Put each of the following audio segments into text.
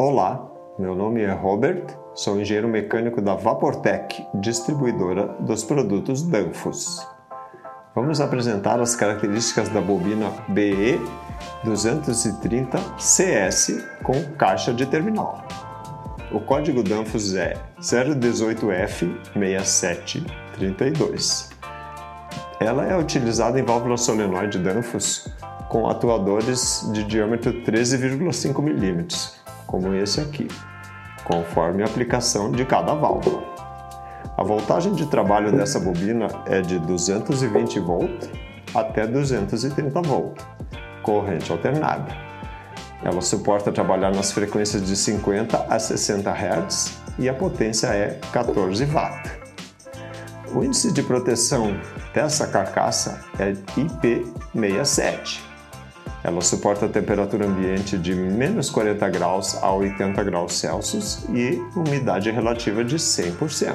Olá, meu nome é Robert, sou engenheiro mecânico da Vaportec, distribuidora dos produtos Danfoss. Vamos apresentar as características da bobina BE 230 CS com caixa de terminal. O código Danfoss é 018F6732. Ela é utilizada em válvula solenoide Danfoss com atuadores de diâmetro 13,5 mm, como esse aqui, conforme a aplicação de cada válvula. A voltagem de trabalho dessa bobina é de 220 V até 230 V, corrente alternada. Ela suporta trabalhar nas frequências de 50 a 60 Hz e a potência é 14 W. O índice de proteção dessa carcaça é IP67 ela suporta a temperatura ambiente de menos 40 graus a 80 graus Celsius e umidade relativa de 100%.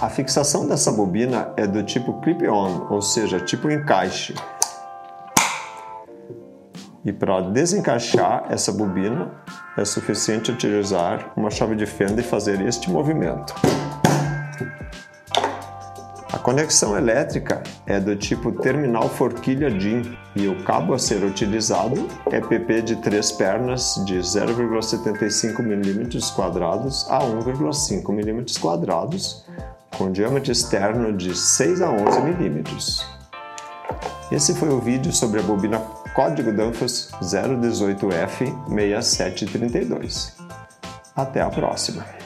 A fixação dessa bobina é do tipo clip-on, ou seja, tipo encaixe. E para desencaixar essa bobina, é suficiente utilizar uma chave de fenda e fazer este movimento conexão elétrica é do tipo terminal forquilha DIN e o cabo a ser utilizado é PP de três pernas de 0,75 mm quadrados a 1,5 mm quadrados, com diâmetro externo de 6 a 11 mm. Esse foi o vídeo sobre a bobina código Danfoss 018F6732. Até a próxima!